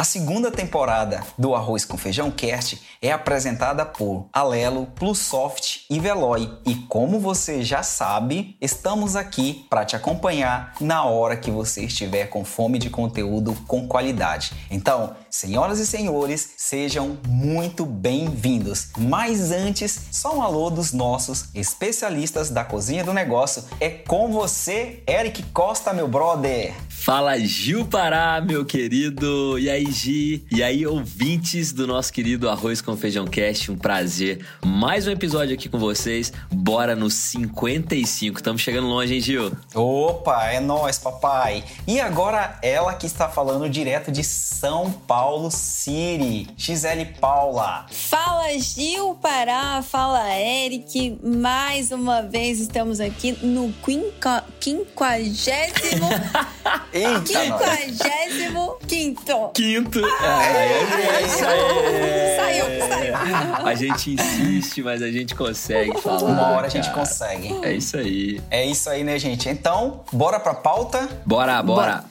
A segunda temporada do Arroz com Feijão Cast é apresentada por Alelo, Plusoft e Veloy. E como você já sabe, estamos aqui para te acompanhar na hora que você estiver com fome de conteúdo com qualidade. Então, senhoras e senhores, sejam muito bem-vindos. Mas antes, só um alô dos nossos especialistas da cozinha do negócio. É com você, Eric Costa, meu brother. Fala Gil Pará, meu querido. E aí, Gi? E aí, ouvintes do nosso querido Arroz com Feijão Cast. Um prazer. Mais um episódio aqui com vocês. Bora no 55. Estamos chegando longe, hein, Gil? Opa, é nós, papai. E agora ela que está falando direto de São Paulo City, Gisele Paula. Fala Gil Pará, fala Eric. Mais uma vez estamos aqui no quinca, quinquagésimo. Quinquagésimo quinto. Quinto. Ah, é, isso aí. Saiu, saiu. A gente insiste, mas a gente consegue falar. Uma hora a gente consegue. É isso aí. É isso aí, né, gente? Então, bora pra pauta? Bora, bora.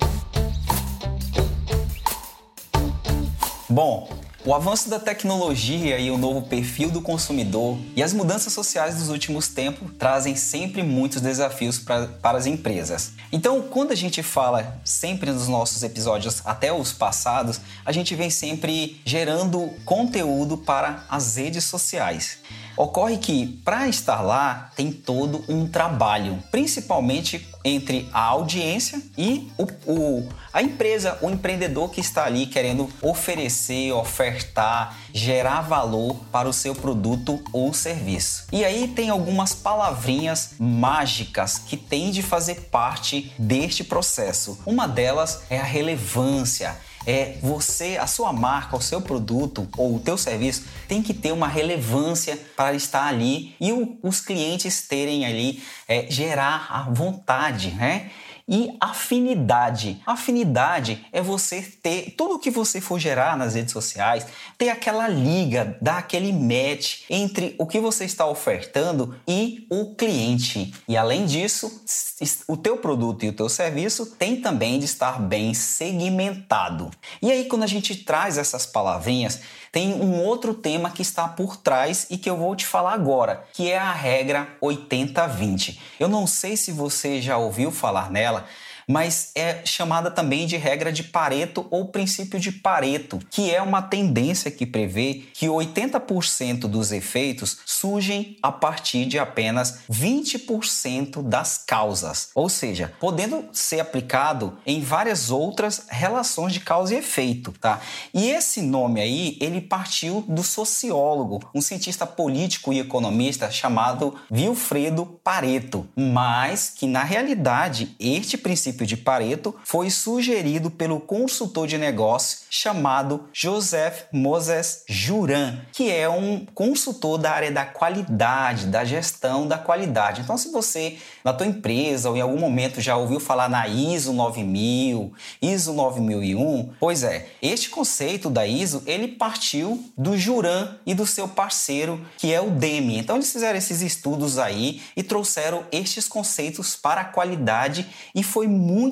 Bom, o avanço da tecnologia e o novo perfil do consumidor e as mudanças sociais dos últimos tempos trazem sempre muitos desafios pra, para as empresas. Então, quando a gente fala sempre nos nossos episódios, até os passados, a gente vem sempre gerando conteúdo para as redes sociais. Ocorre que, para estar lá, tem todo um trabalho, principalmente entre a audiência e o, o, a empresa, o empreendedor que está ali querendo oferecer, ofertar, gerar valor para o seu produto ou serviço. E aí tem algumas palavrinhas mágicas que têm de fazer parte deste processo. Uma delas é a relevância é você, a sua marca, o seu produto ou o teu serviço tem que ter uma relevância para estar ali e o, os clientes terem ali, é, gerar a vontade, né? E afinidade. Afinidade é você ter tudo que você for gerar nas redes sociais, ter aquela liga, dar aquele match entre o que você está ofertando e o cliente. E além disso, o teu produto e o teu serviço tem também de estar bem segmentado. E aí quando a gente traz essas palavrinhas, tem um outro tema que está por trás e que eu vou te falar agora, que é a regra 80-20. Eu não sei se você já ouviu falar nela, mas é chamada também de regra de Pareto ou princípio de Pareto, que é uma tendência que prevê que 80% dos efeitos surgem a partir de apenas 20% das causas, ou seja, podendo ser aplicado em várias outras relações de causa e efeito, tá? E esse nome aí, ele partiu do sociólogo, um cientista político e economista chamado Wilfredo Pareto, mas que na realidade este princípio de Pareto foi sugerido pelo consultor de negócio chamado Joseph Moses Juran, que é um consultor da área da qualidade, da gestão da qualidade. Então, se você na tua empresa ou em algum momento já ouviu falar na ISO 9000, ISO 9001, pois é, este conceito da ISO ele partiu do Juran e do seu parceiro que é o Demi. Então, eles fizeram esses estudos aí e trouxeram estes conceitos para a qualidade e foi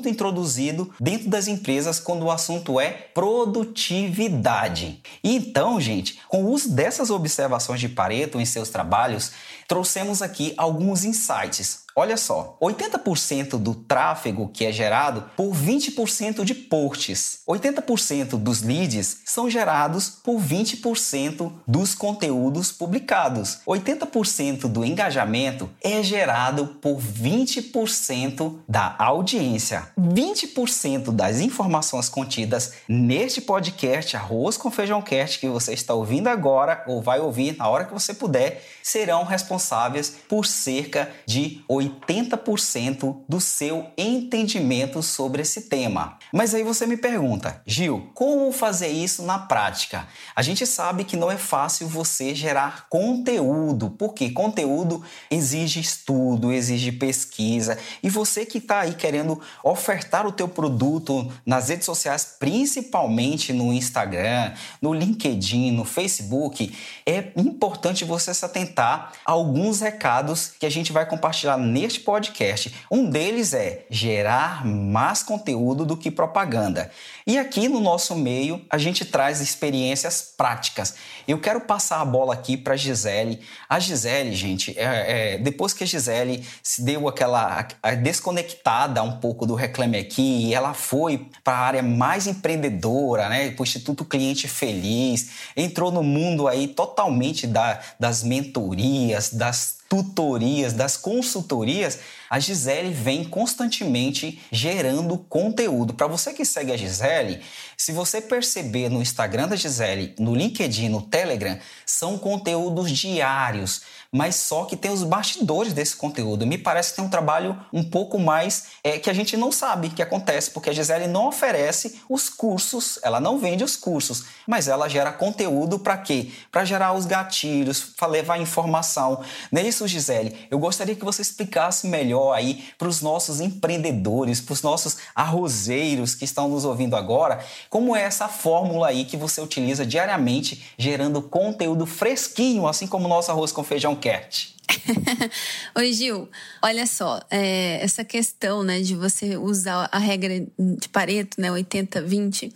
introduzido dentro das empresas quando o assunto é produtividade. Então, gente, com o uso dessas observações de Pareto em seus trabalhos, trouxemos aqui alguns insights. Olha só, 80% do tráfego que é gerado por 20% de posts. 80% dos leads são gerados por 20% dos conteúdos publicados. 80% do engajamento é gerado por 20% da audiência. 20% das informações contidas neste podcast Arroz com Feijão Cast que você está ouvindo agora ou vai ouvir na hora que você puder serão responsáveis por cerca de 80 80% do seu entendimento sobre esse tema. Mas aí você me pergunta, Gil, como fazer isso na prática? A gente sabe que não é fácil você gerar conteúdo, porque conteúdo exige estudo, exige pesquisa, e você que está aí querendo ofertar o teu produto nas redes sociais, principalmente no Instagram, no LinkedIn, no Facebook, é importante você se atentar a alguns recados que a gente vai compartilhar neste podcast. Um deles é gerar mais conteúdo do que propaganda. E aqui no nosso meio a gente traz experiências práticas. Eu quero passar a bola aqui para Gisele. A Gisele, gente, é, é, depois que a Gisele se deu aquela a, a desconectada um pouco do Reclame Aqui, ela foi para a área mais empreendedora, né, para o Instituto Cliente Feliz, entrou no mundo aí totalmente da, das mentorias, das tutorias, das consultorias, a Gisele vem constantemente gerando conteúdo. Para você que segue a Gisele, se você perceber no Instagram da Gisele, no LinkedIn, no Telegram, são conteúdos diários mas só que tem os bastidores desse conteúdo. Me parece que tem um trabalho um pouco mais é, que a gente não sabe que acontece, porque a Gisele não oferece os cursos, ela não vende os cursos, mas ela gera conteúdo para quê? Para gerar os gatilhos, para levar informação. Não é Gisele? Eu gostaria que você explicasse melhor aí para os nossos empreendedores, para os nossos arrozeiros que estão nos ouvindo agora, como é essa fórmula aí que você utiliza diariamente, gerando conteúdo fresquinho, assim como o nosso arroz com feijão Cat. Oi, Gil. Olha só, é, essa questão né, de você usar a regra de Pareto, né, 80-20,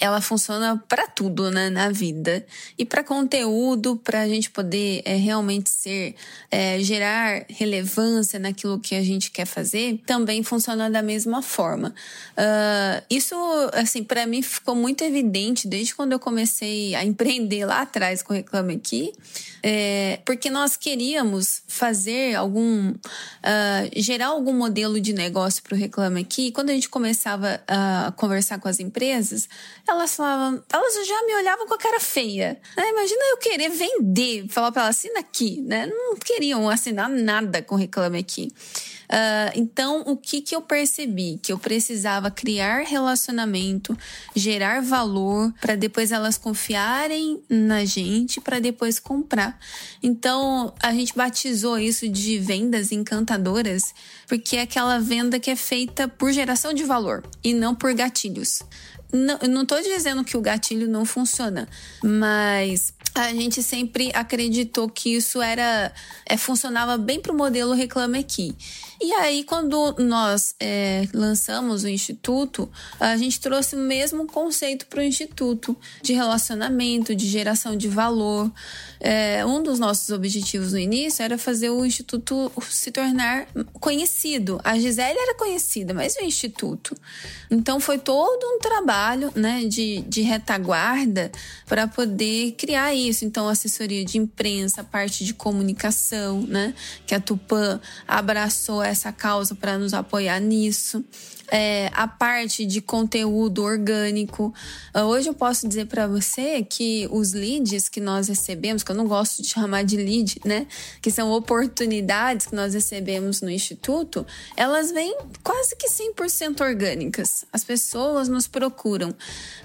ela funciona para tudo né, na vida. E para conteúdo, para a gente poder é, realmente ser, é, gerar relevância naquilo que a gente quer fazer, também funciona da mesma forma. Uh, isso, assim, para mim ficou muito evidente desde quando eu comecei a empreender lá atrás com o Reclame Aqui, é, porque nós queríamos fazer algum. Uh, gerar algum modelo de negócio para o Reclame Aqui. Quando a gente começava a conversar com as empresas, elas falavam. Elas já me olhavam com a cara feia. Né? Imagina eu querer vender, falar para elas, assina aqui. Né? Não queriam assinar nada com Reclame Aqui. Uh, então, o que, que eu percebi? Que eu precisava criar relacionamento, gerar valor, para depois elas confiarem na gente, para depois comprar. Então, a gente batizou isso de vendas encantadoras, porque é aquela venda que é feita por geração de valor e não por gatilhos. Não, não estou dizendo que o gatilho não funciona, mas a gente sempre acreditou que isso era é, funcionava bem para o modelo Reclame Aqui. E aí, quando nós é, lançamos o Instituto, a gente trouxe o mesmo conceito para o Instituto de relacionamento, de geração de valor. É, um dos nossos objetivos no início era fazer o Instituto se tornar conhecido. A Gisele era conhecida, mas o Instituto. Então, foi todo um trabalho né, de, de retaguarda para poder criar isso. Então, assessoria de imprensa, parte de comunicação, né, que a Tupã abraçou essa causa para nos apoiar nisso é, a parte de conteúdo orgânico. Ah, hoje eu posso dizer para você que os leads que nós recebemos, que eu não gosto de chamar de lead, né? Que são oportunidades que nós recebemos no Instituto, elas vêm quase que 100% orgânicas. As pessoas nos procuram.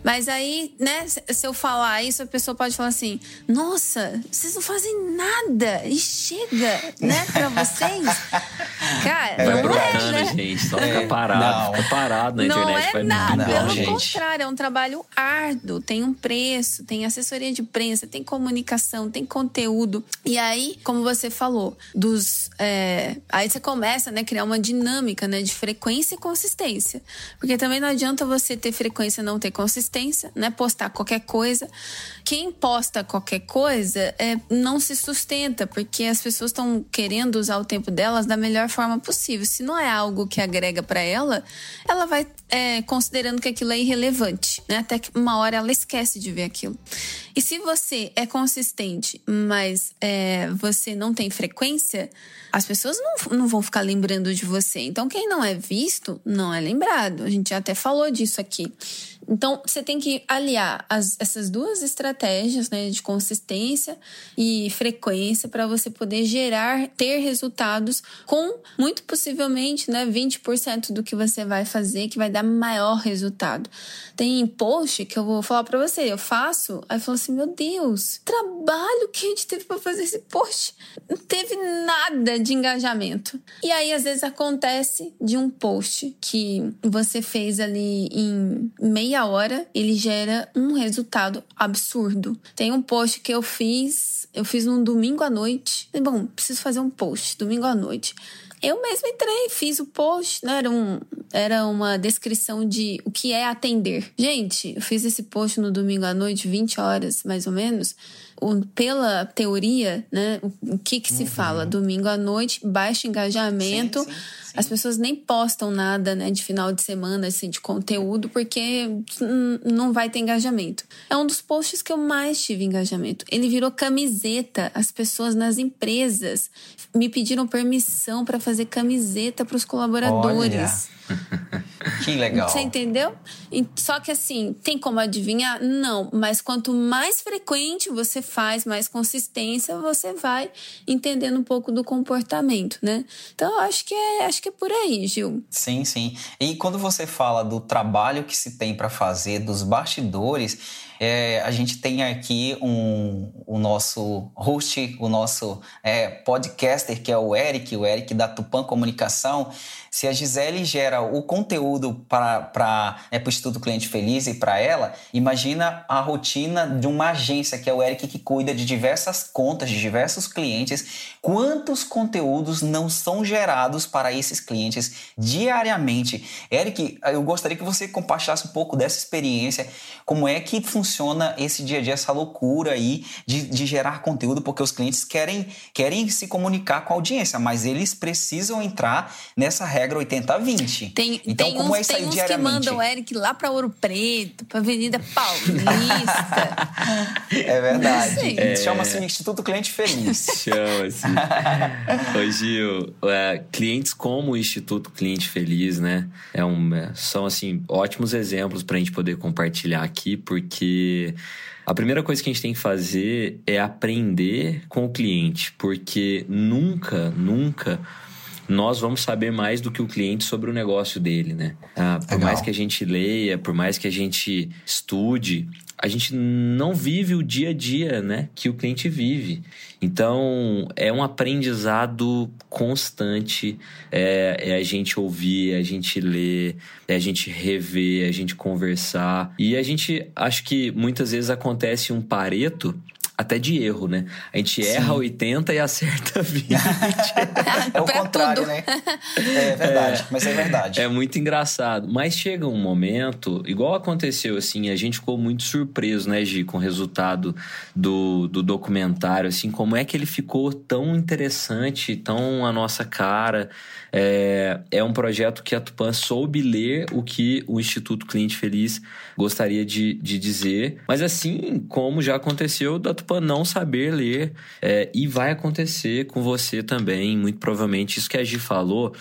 Mas aí, né, se eu falar isso, a pessoa pode falar assim: nossa, vocês não fazem nada e chega, né, pra vocês. Cara, é, não é, né? gente, só fica parado. Não parado na não internet. Não é nada, pelo gente. contrário, é um trabalho árduo, tem um preço, tem assessoria de prensa, tem comunicação, tem conteúdo. E aí, como você falou, dos. É, aí você começa né, a criar uma dinâmica né, de frequência e consistência. Porque também não adianta você ter frequência e não ter consistência, né? Postar qualquer coisa. Quem posta qualquer coisa é, não se sustenta, porque as pessoas estão querendo usar o tempo delas da melhor forma possível. Se não é algo que agrega para ela, ela vai é, considerando que aquilo é irrelevante, né? Até que uma hora ela esquece de ver aquilo. E se você é consistente, mas é, você não tem frequência, as pessoas não, não vão ficar lembrando de você. Então, quem não é visto, não é lembrado. A gente até falou disso aqui. Então, você tem que aliar as, essas duas estratégias, né, de consistência e frequência para você poder gerar, ter resultados com muito possivelmente, né, 20% do que você vai fazer que vai dar maior resultado. Tem post que eu vou falar para você, eu faço, aí falo assim, meu Deus, trabalho que a gente teve para fazer esse post, não teve nada de engajamento. E aí às vezes acontece de um post que você fez ali em meia hora, ele gera um resultado absurdo. Tem um post que eu fiz, eu fiz num domingo à noite. Bom, preciso fazer um post domingo à noite. Eu mesma entrei, fiz o post, né? Era, um, era uma descrição de o que é atender. Gente, eu fiz esse post no domingo à noite, 20 horas mais ou menos pela teoria, né, o que que se uhum. fala? Domingo à noite, baixo engajamento. Sim, sim, sim. As pessoas nem postam nada, né, de final de semana, assim, de conteúdo, porque não vai ter engajamento. É um dos posts que eu mais tive engajamento. Ele virou camiseta. As pessoas nas empresas me pediram permissão para fazer camiseta para os colaboradores. Olha. Que legal. Você entendeu? Só que assim, tem como adivinhar? Não, mas quanto mais frequente você faz, mais consistência você vai entendendo um pouco do comportamento, né? Então, acho que é, acho que é por aí, Gil. Sim, sim. E quando você fala do trabalho que se tem para fazer, dos bastidores, é, a gente tem aqui um, o nosso host, o nosso é, podcaster, que é o Eric, o Eric da Tupan Comunicação. Se a Gisele gera o conteúdo para é, o Instituto Cliente Feliz e para ela, imagina a rotina de uma agência, que é o Eric, que cuida de diversas contas, de diversos clientes. Quantos conteúdos não são gerados para esses clientes diariamente? Eric, eu gostaria que você compartilhasse um pouco dessa experiência, como é que funciona esse dia a dia, essa loucura aí de, de gerar conteúdo, porque os clientes querem, querem se comunicar com a audiência, mas eles precisam entrar nessa regra 80-20. Tem, então, tem como uns, é isso aí tem diariamente? que mandam o Eric lá para Ouro Preto, para Avenida Paulista. é verdade. É... Chama-se Instituto Cliente Feliz. Chama-se. Oi, Gil. É, clientes como o Instituto Cliente Feliz, né? É um, é, são, assim, ótimos exemplos para a gente poder compartilhar aqui, porque... A primeira coisa que a gente tem que fazer é aprender com o cliente, porque nunca, nunca nós vamos saber mais do que o cliente sobre o negócio dele, né? Ah, por Legal. mais que a gente leia, por mais que a gente estude, a gente não vive o dia a dia, né, que o cliente vive. Então, é um aprendizado constante, é, é, a gente ouvir, é a gente ler, é a gente rever, é a gente conversar. E a gente, acho que muitas vezes acontece um pareto até de erro, né? A gente Sim. erra 80 e acerta 20. é o contrário, tudo. né? É verdade, é, mas é verdade. É muito engraçado. Mas chega um momento, igual aconteceu assim, a gente ficou muito surpreso, né, Gi, com o resultado do, do documentário, assim, como é que ele ficou tão interessante, tão a nossa cara. É, é um projeto que a Tupan soube ler o que o Instituto Cliente Feliz gostaria de, de dizer. Mas assim como já aconteceu da Tupan não saber ler, é, e vai acontecer com você também, muito provavelmente. Isso que a Gi falou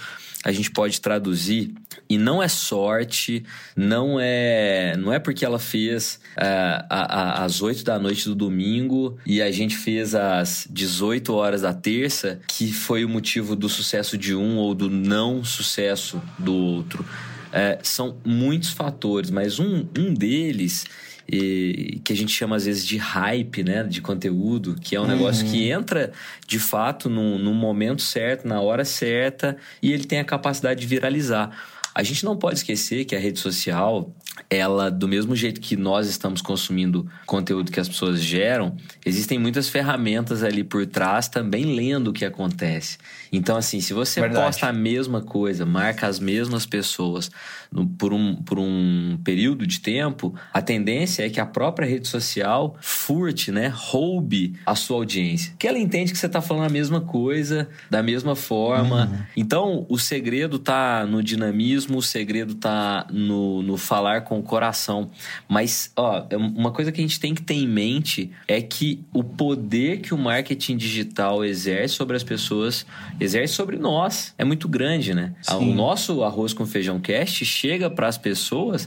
a gente pode traduzir e não é sorte, não é não é porque ela fez a, às 8 da noite do domingo e a gente fez às 18 horas da terça que foi o motivo do sucesso de um ou do não sucesso do outro. É, são muitos fatores, mas um, um deles e, que a gente chama às vezes de hype, né, de conteúdo, que é um uhum. negócio que entra de fato no, no momento certo, na hora certa, e ele tem a capacidade de viralizar. A gente não pode esquecer que a rede social, ela, do mesmo jeito que nós estamos consumindo conteúdo que as pessoas geram, existem muitas ferramentas ali por trás também lendo o que acontece. Então, assim, se você Verdade. posta a mesma coisa, marca as mesmas pessoas no, por, um, por um período de tempo, a tendência é que a própria rede social furte, né? Roube a sua audiência. Que ela entende que você está falando a mesma coisa, da mesma forma. Uhum. Então, o segredo tá no dinamismo o segredo tá no, no falar com o coração. Mas, ó, é uma coisa que a gente tem que ter em mente é que o poder que o marketing digital exerce sobre as pessoas, exerce sobre nós, é muito grande, né? Sim. O nosso arroz com feijão cast chega para as pessoas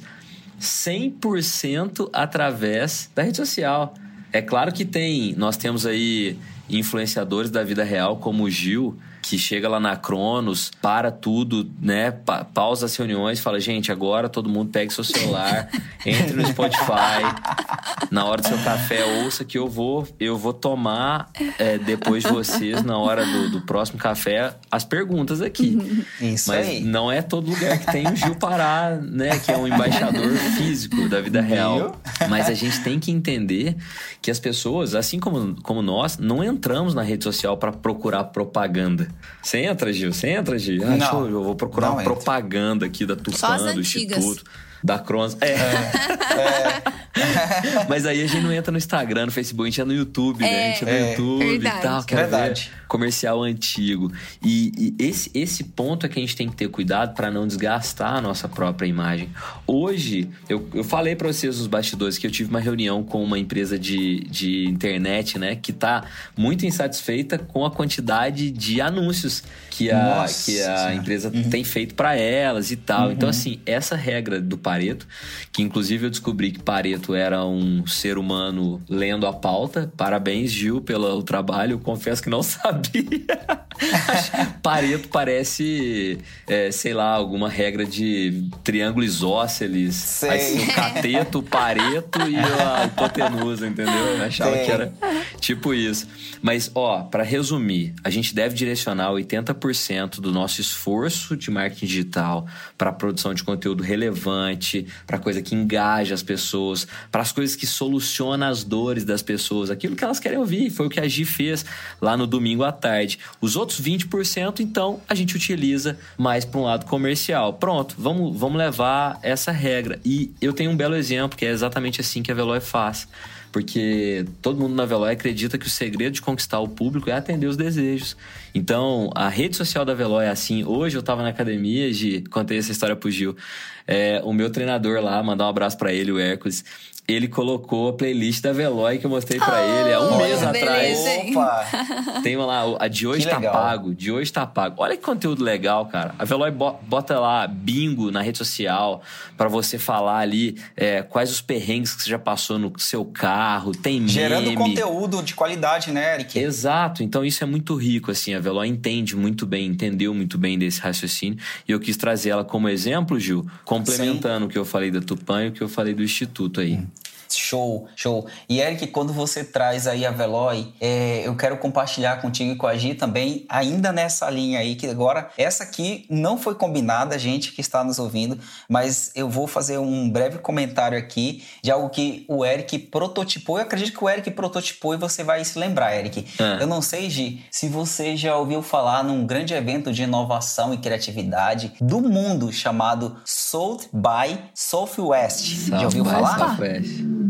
100% através da rede social. É claro que tem, nós temos aí influenciadores da vida real como o Gil, que chega lá na Cronos, para tudo, né? Pa pausa as reuniões, fala, gente, agora todo mundo pegue seu celular, entre no Spotify, na hora do seu café, ouça que eu vou, eu vou tomar é, depois de vocês, na hora do, do, próximo café, as perguntas aqui. Isso Mas aí. não é todo lugar que tem o Gil Pará, né? Que é um embaixador físico da vida real. Mas a gente tem que entender que as pessoas, assim como, como nós, não entramos na rede social para procurar propaganda. Você entra, Gil? Você entra, Gil? Ah, não, eu, eu vou procurar não uma entro. propaganda aqui da Tupan, do. Instituto. Da Cronos. É. É. Mas aí a gente não entra no Instagram, no Facebook, a gente entra no YouTube, né? A gente entra no É. YouTube Verdade. e tal. Quer Verdade. ver comercial antigo. E, e esse, esse ponto é que a gente tem que ter cuidado para não desgastar a nossa própria imagem. Hoje, eu, eu falei para vocês nos bastidores que eu tive uma reunião com uma empresa de, de internet, né? Que tá muito insatisfeita com a quantidade de anúncios que a, Nossa que a empresa tem feito para elas e tal. Então, assim, essa regra do Pareto, que inclusive eu descobri que Pareto era um ser humano lendo a pauta. Parabéns, Gil, pelo trabalho. Eu confesso que não sabia. Pareto parece, é, sei lá, alguma regra de triângulo isósceles. Sei. Aí, o cateto, o pareto e a hipotenusa, entendeu? Eu achava Sei. que era tipo isso. Mas, ó, para resumir, a gente deve direcionar 80% do nosso esforço de marketing digital para a produção de conteúdo relevante, para coisa que engaja as pessoas, para as coisas que solucionam as dores das pessoas, aquilo que elas querem ouvir. Foi o que a Gi fez lá no domingo à tarde. Os outros 20%, então, a gente utiliza mais para um lado comercial. Pronto, vamos, vamos levar essa regra. E eu tenho um belo exemplo, que é exatamente assim que a Veloy faz. Porque todo mundo na Veloy acredita que o segredo de conquistar o público é atender os desejos. Então, a rede social da Veloy é assim. Hoje eu tava na academia, Gi, contei essa história pro Gil. É, o meu treinador lá, mandar um abraço para ele, o Hércules. Ele colocou a playlist da Veloy que eu mostrei para ele há um mês beleza, atrás. hein? Opa! Tem lá, a de hoje Que tá legal. pago, de hoje tá pago. Olha que conteúdo legal, cara. A Veloy bo- bota lá bingo na rede social pra você falar ali é, quais os perrengues que você já passou no seu carro, tem meme. Gerando conteúdo de qualidade, né, Eric? Exato, então isso é muito rico, assim, a Veloy entende muito bem, entendeu muito bem desse raciocínio, e eu quis trazer ela como exemplo, Gil, complementando o que eu falei da Tupan e o que eu falei do Instituto aí. Show, show. E Eric, quando você traz aí a Veloy, é, eu quero compartilhar contigo e com a Gi também, ainda nessa linha aí, que agora, essa aqui não foi combinada, gente que está nos ouvindo, mas eu vou fazer um breve comentário aqui de algo que o Eric prototipou. Eu acredito que o Eric prototipou e você vai se lembrar, Eric. Ah. Eu não sei, Gi, se você já ouviu falar num grande evento de inovação e criatividade do mundo chamado South by Southwest. já ouviu South by falar? Southwest.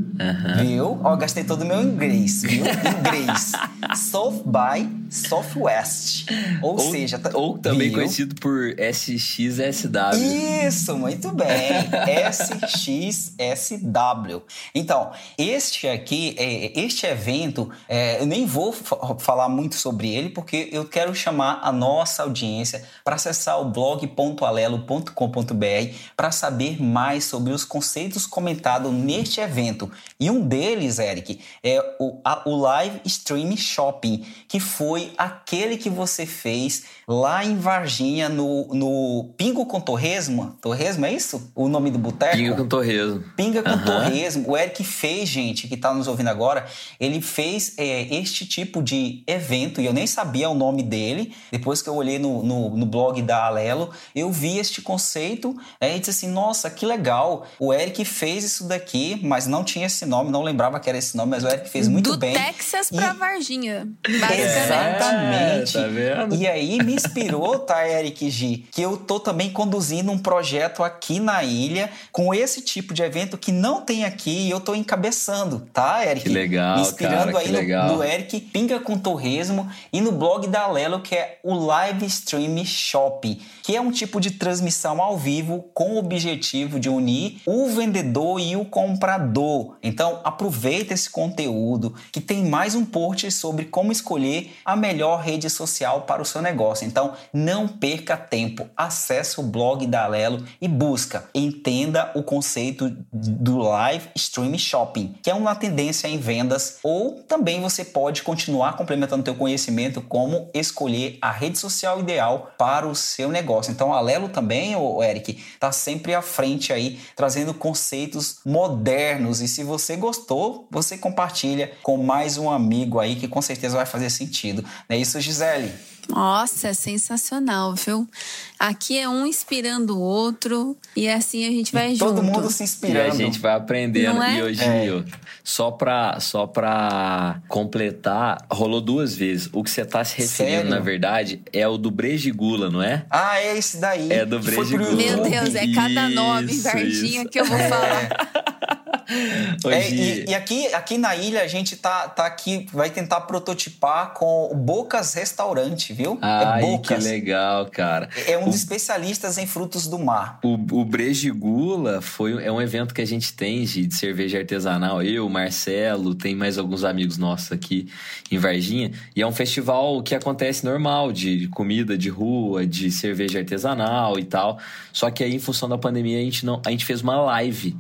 Viu? Ó, gastei todo o meu inglês, viu? Inglês. South by Southwest. Ou, seja... tá- ou também viu? conhecido por SXSW. Isso, muito bem. SXSW. Então, este aqui, é, este evento, é, eu nem vou fa- falar muito sobre ele, porque eu quero chamar a nossa audiência para acessar o blog.alelo.com.br para saber mais sobre os conceitos comentados neste evento. E um deles, Eric, é o, a- o Live Stream Shopping, que foi aquele que você fez lá em Varginha, no, no Pingo com Torresmo. Torresmo, é isso? O nome do boteco? Pinga com torresmo. Pinga com Aham. torresmo. O Eric fez, gente, que tá nos ouvindo agora, ele fez é, este tipo de evento, e eu nem sabia o nome dele. Depois que eu olhei no, no, no blog da Alelo, eu vi este conceito é, e disse assim: nossa, que legal. O Eric fez isso daqui, mas não tinha esse nome, não lembrava que era esse nome, mas o Eric fez muito Do bem. Texas E- pra Varginha. Basicamente. Exatamente. É, tá vendo? E aí me inspirou, tá, Eric G, que eu tô também conduzindo um projeto aqui na ilha com esse tipo de evento que não tem aqui e eu tô encabeçando, tá, Eric? Que legal, Me inspirando cara, aí que no, legal. no Eric Pinga com Torresmo e no blog da Lelo, que é o Live Stream Shopping, que é um tipo de transmissão ao vivo com o objetivo de unir o vendedor e o comprador. Então, aproveita esse conteúdo que tem mais um post sobre como escolher a melhor rede social para o seu negócio. Então, não perca tempo. Acesse o blog da Alelo e busca. Entenda o conceito do live stream shopping, que é uma tendência em vendas, ou também você pode continuar complementando teu conhecimento como escolher a rede social ideal para o seu negócio. Então, a Alelo também, o Eric, está sempre à frente aí, trazendo conceitos modernos. E se você gostou, você compartilha com mais um amigo aí que com certeza vai fazer sentido. Não é isso, Gisele? Nossa, é sensacional, viu? Aqui é um inspirando o outro e assim a gente vai e junto. Todo mundo se inspirando. E a gente vai aprendendo. Não é? E hoje, É. só, pra, só pra completar, rolou duas vezes. O que você tá se referindo, Sério? na verdade, é o do Brejigula, não é? Ah, é esse daí. É do Brejigula. Meu. Deus, é cada nome, Verdinha, isso. que eu vou falar. É, Hoje, e, e aqui, aqui na ilha a gente tá, tá aqui, vai tentar prototipar com o Bocas Restaurante, viu? Ai, é que Bocas. legal, cara. É um dos especialistas em frutos do mar. O, o Brejigula foi, é um evento que a gente tem de, de cerveja artesanal. Eu, Marcelo, tem mais alguns amigos nossos aqui em Varginha. E é um festival que acontece normal, de comida de rua, de cerveja artesanal e tal. Só que aí, em função da pandemia, a gente, não, a gente fez uma live.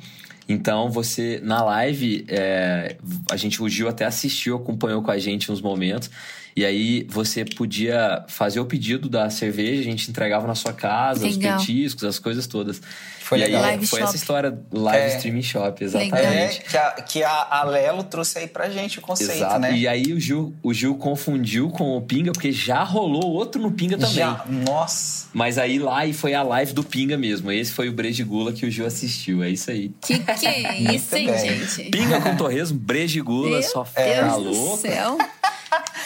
Então, você, na live, é, a gente, o Gil até assistiu, acompanhou com a gente uns momentos. E aí, você podia fazer o pedido da cerveja, a gente entregava na sua casa, Legal. os petiscos, as coisas todas. Foi e legal. aí, Live foi shop. essa história live É. streaming shop, É, exatamente. que a, que a Alelo trouxe aí pra gente o conceito, Exato. né? E aí o Gil, o Gil confundiu com o Pinga, porque já rolou outro no Pinga também. Já, nossa. Mas aí lá e foi a live do Pinga mesmo. Esse foi o Brejigula que o Gil assistiu. É isso aí. Que que é isso, hein, gente? Pinga com torresmo, Brejigula, Meu só Deus tá do louco. céu.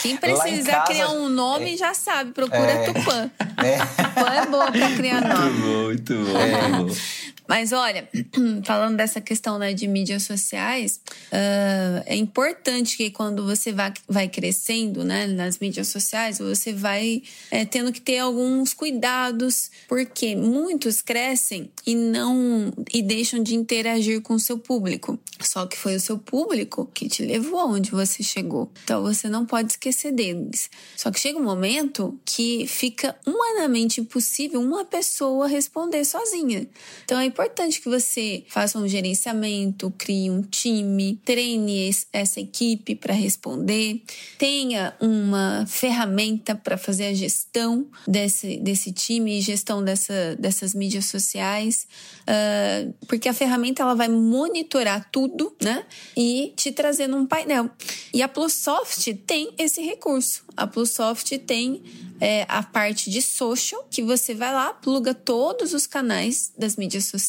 Quem precisar casa- criar um nome já sabe, procura É. Tupã. É. Tupã é boa pra criar nome. Muito bom, muito bom. muito bom. Mas olha, falando dessa questão né, de mídias sociais, ah, é importante que quando você vai, vai crescendo né, nas mídias sociais, você vai eh, tendo que ter alguns cuidados, porque muitos crescem e não e deixam de interagir com o seu público. Só que foi o seu público que te levou aonde você chegou. Então você não pode esquecer deles. Só que chega um momento que fica humanamente impossível uma pessoa responder sozinha. Então é importante que você faça um gerenciamento, crie um time, treine es- essa equipe para responder, tenha uma ferramenta para fazer a gestão desse, desse time e gestão dessa, dessas mídias sociais, ah, porque a ferramenta ela vai monitorar tudo, né? E te trazer num painel. E a Plusoft tem esse recurso. A Plusoft tem é, a parte de social, que você vai lá, pluga todos os canais das mídias sociais,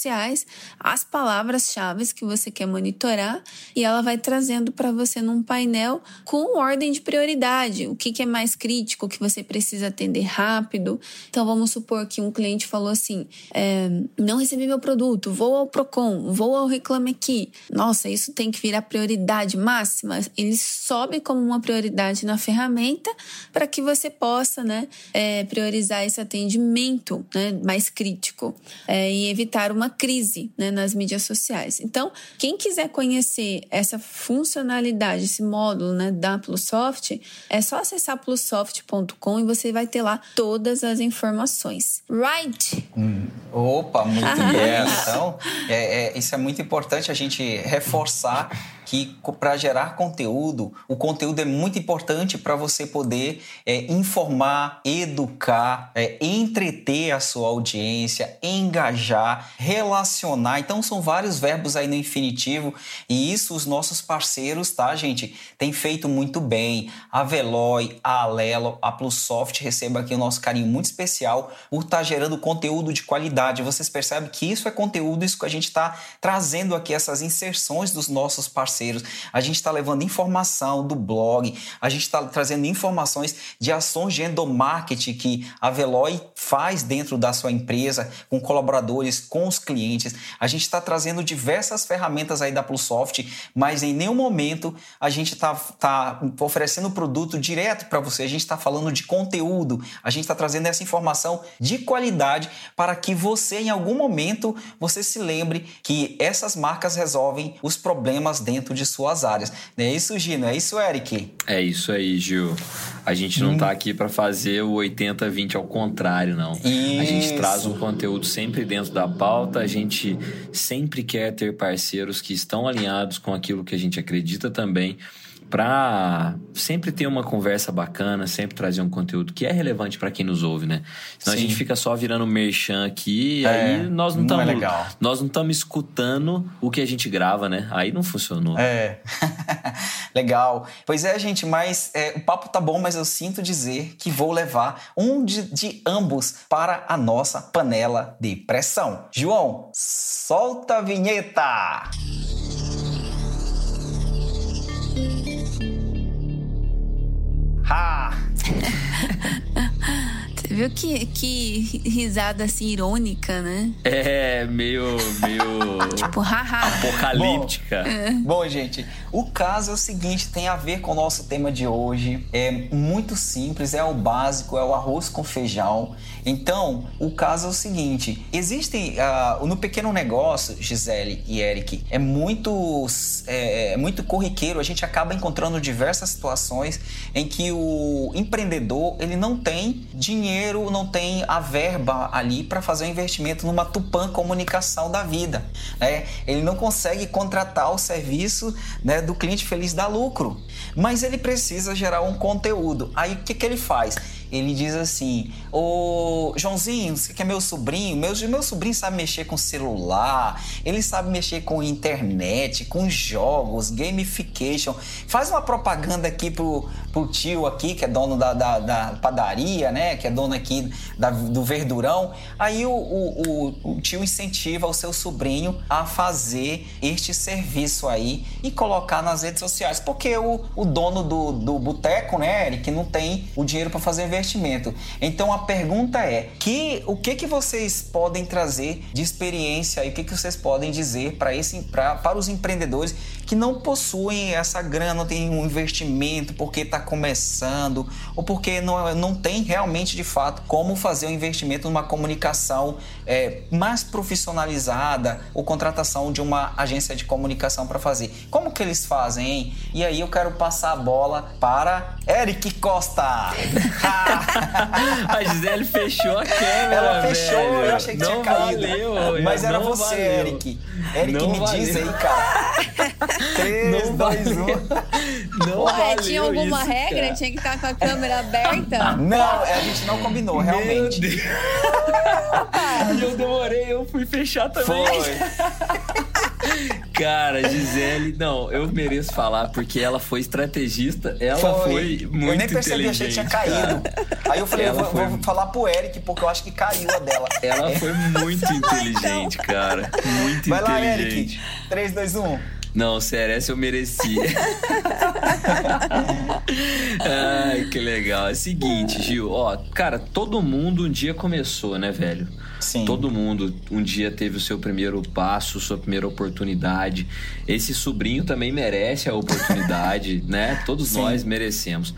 as palavras-chave que você quer monitorar, e ela vai trazendo para você num painel com ordem de prioridade. O que, que é mais crítico, o que você precisa atender rápido. Então, vamos supor que um cliente falou assim: é, não recebi meu produto, vou ao Procon, vou ao Reclame Aqui. Nossa, isso tem que virar prioridade máxima. Ele sobe como uma prioridade na ferramenta para que você possa né, é, priorizar esse atendimento né, mais crítico é, e evitar uma crise né, nas mídias sociais. Então, quem quiser conhecer essa funcionalidade, esse módulo né, da Plusoft, é só acessar plusoft.com e você vai ter lá todas as informações. Right? Opa, muito bem. Então, é, é, isso é muito importante a gente reforçar que para gerar conteúdo, o conteúdo é muito importante para você poder é, informar, educar, é, entreter a sua audiência, engajar, relacionar. Então são vários verbos aí no infinitivo e isso os nossos parceiros, tá, gente, tem feito muito bem. A Veloy, a Alelo, a Plusoft receba aqui o nosso carinho muito especial por estar gerando conteúdo de qualidade. Vocês percebem que isso é conteúdo, isso que a gente está trazendo aqui, essas inserções dos nossos parceiros. A gente está levando informação do blog, a gente está trazendo informações de ações de endomarketing que a Veloy faz dentro da sua empresa, com colaboradores, com os clientes. A gente está trazendo diversas ferramentas aí da Plusoft, mas em nenhum momento a gente está tá oferecendo produto direto para você. A gente está falando de conteúdo, a gente está trazendo essa informação de qualidade para que você, em algum momento, você se lembre que essas marcas resolvem os problemas dentro dentro de suas áreas. Não é isso, Gino? É isso, Eric? É isso aí, Gil. A gente não está aqui para fazer o 80-20 ao contrário, não. Isso. A gente traz um conteúdo sempre dentro da pauta, a gente sempre quer ter parceiros que estão alinhados com aquilo que a gente acredita também para sempre ter uma conversa bacana, sempre trazer um conteúdo que é relevante para quem nos ouve, né? Senão Sim. a gente fica só virando merchan aqui é, aí nós não estamos é nós não estamos escutando o que a gente grava, né? Aí não funcionou. É. legal. Pois é, gente, mas é, o papo tá bom, mas eu sinto dizer que vou levar um de, de ambos para a nossa panela de pressão. João, solta a vinheta! Ha! Você viu que, que risada assim irônica, né? É, meio. meio. tipo, haha. Apocalíptica. Bom, é. bom, gente, o caso é o seguinte: tem a ver com o nosso tema de hoje. É muito simples, é o básico, é o arroz com feijão. Então, o caso é o seguinte: existem. Uh, no pequeno negócio, Gisele e Eric, é muito, é, é muito corriqueiro, a gente acaba encontrando diversas situações em que o empreendedor ele não tem dinheiro dinheiro, não tem a verba ali para fazer um investimento numa Tupan Comunicação da vida. Né? Ele não consegue contratar o serviço né, do cliente feliz da lucro, mas ele precisa gerar um conteúdo. Aí o que, que ele faz? ele diz assim: Ô Joãozinho, você que é meu sobrinho, meu, meu sobrinho sabe mexer com celular, ele sabe mexer com internet, com jogos, gamification. Faz uma propaganda aqui pro, pro tio aqui, que é dono da, da, da padaria, né? Que é dono aqui da, do verdurão. Aí o, o, o, o tio incentiva o seu sobrinho a fazer este serviço aí e colocar nas redes sociais. Porque o, o dono do, do boteco, né, Eric, não tem o dinheiro para fazer investimento. Então a pergunta é: que, o que, que vocês podem trazer de experiência e o que, que vocês podem dizer para esse pra, para os empreendedores que não possuem essa grana, não tem um investimento porque está começando ou porque não, não tem realmente de fato como fazer um investimento numa comunicação é, mais profissionalizada ou contratação de uma agência de comunicação para fazer. Como que eles fazem, hein? E aí eu quero passar a bola para Eric Costa. a Gisele fechou a câmera. Ela fechou, velho. eu achei que não tinha caído. Valeu, Mas era você, valeu. Eric. Eric, não me valeu. diz aí, cara. 3, 2, 1. Não Ué, valeu tinha alguma isso, regra? cara. Tinha que estar com a câmera aberta? Não, a gente não combinou, realmente. Meu Deus. E eu demorei, eu fui fechar também. Foi. Cara, Gisele, não, eu mereço falar porque ela foi estrategista, ela foi, foi muito Eu nem percebi, achei que tinha caído. Aí eu falei, eu Ela foi- vou falar pro Eric, porque eu acho que caiu a dela. Ela foi muito inteligente, cara. Muito Vai lá, inteligente. Eric. 3, 2, 1. Não, sério, essa eu mereci. Ai, que legal. É o seguinte, Gil, ó, cara, todo mundo um dia começou, né, velho? Sim. Todo mundo um dia teve o seu primeiro passo, sua primeira oportunidade. Esse sobrinho também merece a oportunidade, né? Todos Sim. nós merecemos.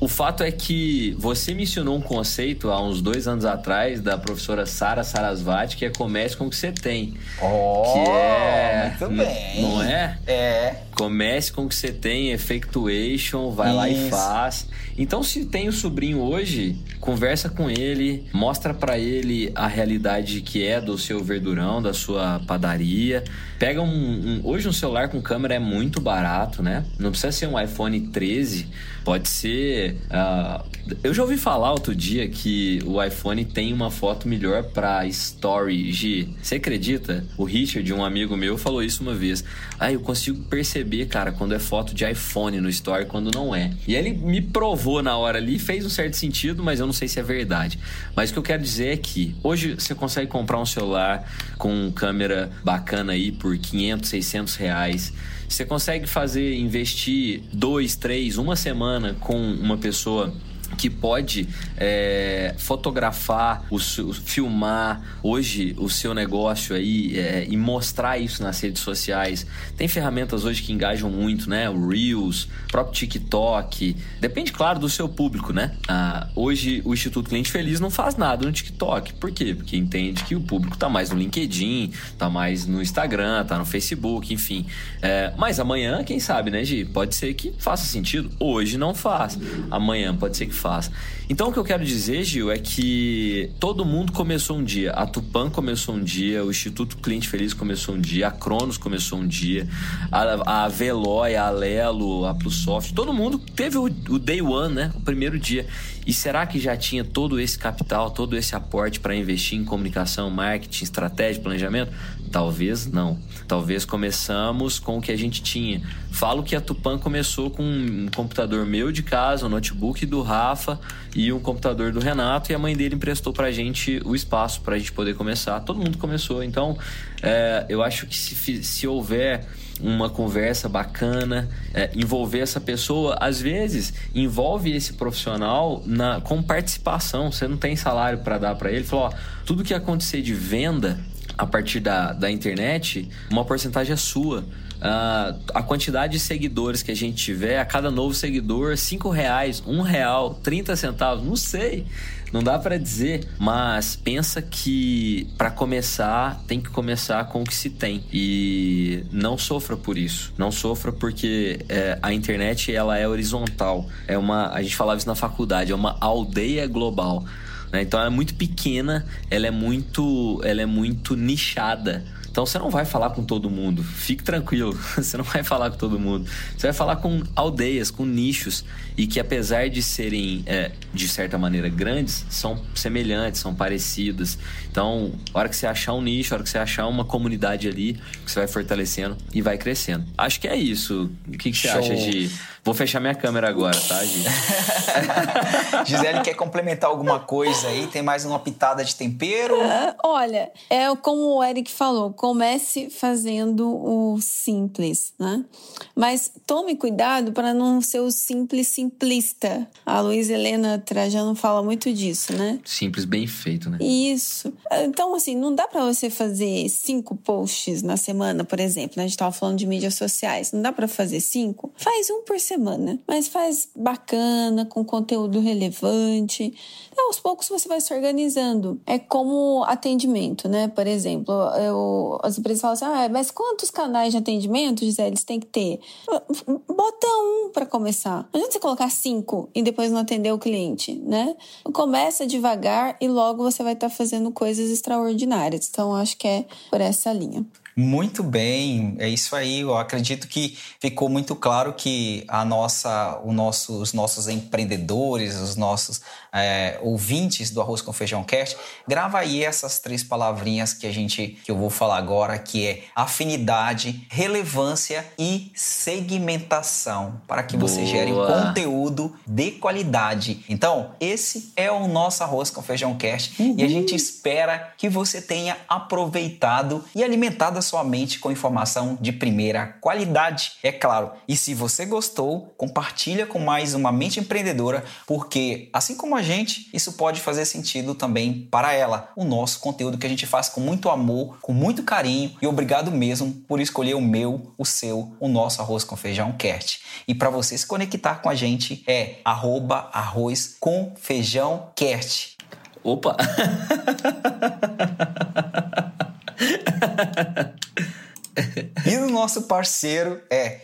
O fato é que você mencionou um conceito há uns dois anos atrás da professora Sara Sarasvati, que é comece com o que você tem. Oh, que é. muito bem. Não é? É. Comece com o que você tem, effectuation, vai lá e Isso. faz. Então, se tem o sobrinho hoje, conversa com ele, mostra pra ele a realidade que é do seu verdurão, da sua padaria. Pega um, um- Hoje um celular com câmera é muito barato, né? Não precisa ser um iPhone 13, pode ser. ah, eu já ouvi falar outro dia que o iPhone tem uma foto melhor pra story. Gi, você acredita? O Richard, um amigo meu, falou isso uma vez. Ah, eu consigo perceber, cara, quando é foto de iPhone no story, quando não é. E ele me provou na hora ali, fez um certo sentido, mas eu não sei se é verdade. Mas o que eu quero dizer é que hoje você consegue comprar um celular com câmera bacana aí por 500, 600 reais. Você consegue fazer, investir dois, três, uma semana com uma pessoa que pode é, fotografar, o, filmar hoje o seu negócio aí é, e mostrar isso nas redes sociais. Tem ferramentas hoje que engajam muito, né? O Reels, próprio TikTok. Depende, claro, do seu público, né? Ah, hoje o Instituto Cliente Feliz não faz nada no TikTok. Por quê? Porque entende que o público tá mais no LinkedIn, tá mais no Instagram, tá no Facebook, enfim. É, mas amanhã, quem sabe, né, Gi? Pode ser que faça sentido. Hoje não faz. Amanhã pode ser que faça. Então o que eu quero dizer, Gil, é que todo mundo começou um dia. A Tupan começou um dia, o Instituto Cliente Feliz começou um dia, a Cronos começou um dia, a, a Veloy, a Alelo, a Plusoft, todo mundo teve o, o day one, né? O primeiro dia. E será que já tinha todo esse capital, todo esse aporte para investir em comunicação, marketing, estratégia, planejamento? Talvez não. Talvez começamos com o que a gente tinha. Falo que a Tupan começou com um computador meu de casa, um notebook do Rafa e um computador do Renato, e a mãe dele emprestou pra gente o espaço pra gente poder começar. Todo mundo começou. Então, é, eu acho que se, se houver uma conversa bacana, é, envolver essa pessoa, às vezes envolve esse profissional na, com participação. Você não tem salário para dar para ele. Falou, tudo que acontecer de venda a partir da, da internet, uma porcentagem é sua. Uh, a quantidade de seguidores que a gente tiver, a cada novo seguidor, cinco reais, um real, 30 centavos, não sei. Não dá para dizer, mas pensa que para começar tem que começar com o que se tem e não sofra por isso. Não sofra porque é, a internet ela é horizontal. É uma, a gente falava isso na faculdade, é uma aldeia global. Né? Então ela é muito pequena, ela é muito, ela é muito nichada. Então você não vai falar com todo mundo. Fique tranquilo, você não vai falar com todo mundo. Você vai falar com aldeias, com nichos e que apesar de serem é, de certa maneira grandes, são semelhantes, são parecidas. Então, a hora que você achar um nicho, a hora que você achar uma comunidade ali, você vai fortalecendo e vai crescendo. Acho que é isso. O que, que você acha de Vou fechar minha câmera agora, tá, Gi? Gisele quer complementar alguma coisa aí? Tem mais uma pitada de tempero? Uh, olha, é como o Eric falou, comece fazendo o simples, né? Mas tome cuidado para não ser o simples simplista. A Luiz Helena Trajano fala muito disso, né? Simples bem feito, né? Isso. Então, assim, não dá para você fazer cinco posts na semana, por exemplo. Né? A gente tava falando de mídias sociais. Não dá para fazer cinco? Faz um por semana mas faz bacana, com conteúdo relevante. E aos poucos você vai se organizando. É como atendimento, né? Por exemplo, eu, as empresas falam assim: ah, mas quantos canais de atendimento, Gisele, eles têm que ter? Bota um para começar. Não adianta você colocar cinco e depois não atender o cliente, né? Começa devagar e logo você vai estar tá fazendo coisas extraordinárias. Então, acho que é por essa linha. Muito bem, é isso aí. Eu acredito que ficou muito claro que a nossa, o nosso, os nossos empreendedores, os nossos é, ouvintes do Arroz com Feijão Cast, grava aí essas três palavrinhas que a gente que eu vou falar agora, que é afinidade, relevância e segmentação, para que você Boa. gere um conteúdo de qualidade. Então, esse é o nosso Arroz com Feijão Cast uhum. e a gente espera que você tenha aproveitado e alimentado a sua mente com informação de primeira qualidade, é claro. E se você gostou, compartilha com mais uma mente empreendedora, porque assim como a gente, isso pode fazer sentido também para ela. O nosso conteúdo que a gente faz com muito amor, com muito carinho e obrigado mesmo por escolher o meu, o seu, o nosso arroz com feijão cast. E para você se conectar com a gente é arroba arroz com feijão cast. Opa! e o nosso parceiro é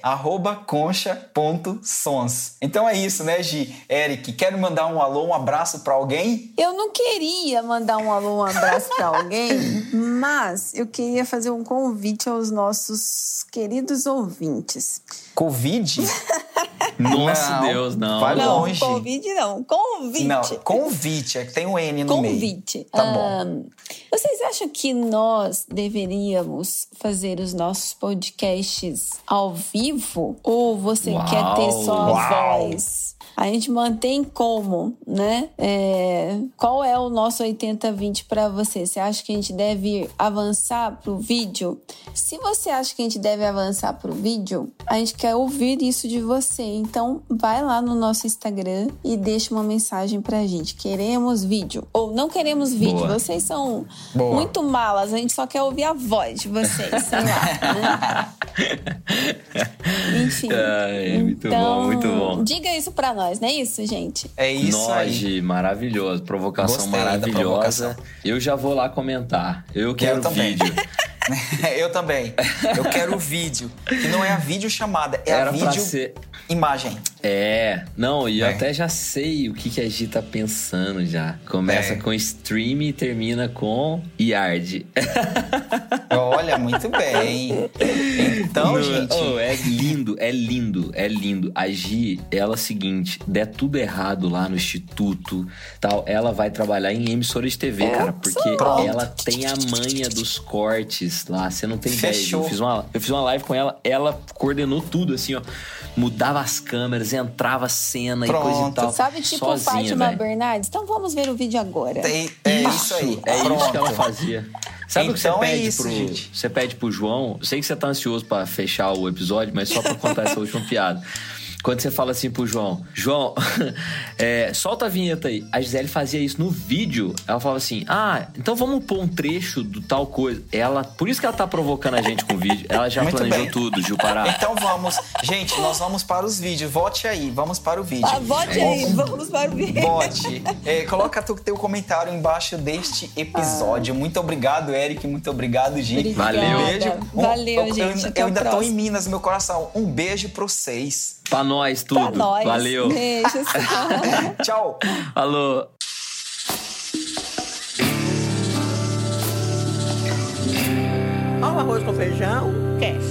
concha.sons. Então é isso, né, Gi? Eric, quero mandar um alô, um abraço para alguém? Eu não queria mandar um alô, um abraço para alguém, mas eu queria fazer um convite aos nossos queridos ouvintes. Covid? Nossa não, Deus, não. Vai não, longe. Convite não, convite. Não, convite, é que tem um N no convite. meio. Convite. Tá bom. vocês acham que nós deveríamos fazer os nossos podcasts ao vivo? Ou você Uau. quer ter só a voz? A gente mantém como, né? É, qual é o nosso 80-20 para você? Você acha que a gente deve avançar pro vídeo? Se você acha que a gente deve avançar pro vídeo, a gente quer ouvir isso de você. Então, vai lá no nosso Instagram e deixa uma mensagem pra gente. Queremos vídeo. Ou não queremos vídeo. Boa. Vocês são Boa. muito malas. A gente só quer ouvir a voz de vocês, sei lá. Né? Enfim. Ai, muito então, bom, muito bom. Diga isso pra nós, não é isso, gente? É isso aí. Noji, maravilhoso. Provocação Gostei maravilhosa. provocação. Eu já vou lá comentar. Eu quero também. vídeo. eu também. Eu quero o vídeo. Que não é a vídeo chamada, é Era a vídeo ser. imagem. É, não, e eu É. até já sei o que, que a Gi tá pensando já. Começa É. com stream e termina com yard. Olha, muito bem. Então, gente. Oh, é lindo, é lindo, é lindo. A Gi, ela é o seguinte, der tudo errado lá no instituto, tal, ela vai trabalhar em emissora de TV, cara, porque Pronto. ela tem a manha dos cortes lá, você não tem ideia. Fechou. Eu fiz uma, eu fiz uma live com ela, ela coordenou tudo assim, ó. Mudava as câmeras, entrava a cena e coisa e Pronto. tal. Sabe, tipo sozinha, Fátima véi. Bernardes? Então vamos ver o vídeo agora. É, é isso aí. É isso Pronto. que ela fazia. Sabe o que você Então é pede isso, pro. gente. Você pede pro João. Eu sei que você tá ansioso pra fechar o episódio, mas só pra contar essa última piada. Quando você fala assim pro João, João, é, solta a vinheta aí. A Gisele fazia isso no vídeo. Ela falava assim: Ah, então vamos pôr um trecho do tal coisa. Ela, por isso que ela tá provocando a gente com o vídeo. Ela já Muito planejou bem. tudo, Gil Pará. Então vamos. Gente, nós vamos para os vídeos. Vote aí, vamos para o vídeo. Ah, vote aí, vamos para o vídeo. Vote. É, coloca tu, teu comentário embaixo deste episódio. Muito obrigado, Eric. Muito obrigado, Gi. Obrigada. Valeu. Um beijo. Um- Valeu, eu, gente. Eu, eu ainda tô próximo. em Minas, meu coração. Um beijo pra vocês. Pra nós, tudo. Pra nós. Valeu. Beijos. Tchau. Alô. Ó o arroz com feijão, cast.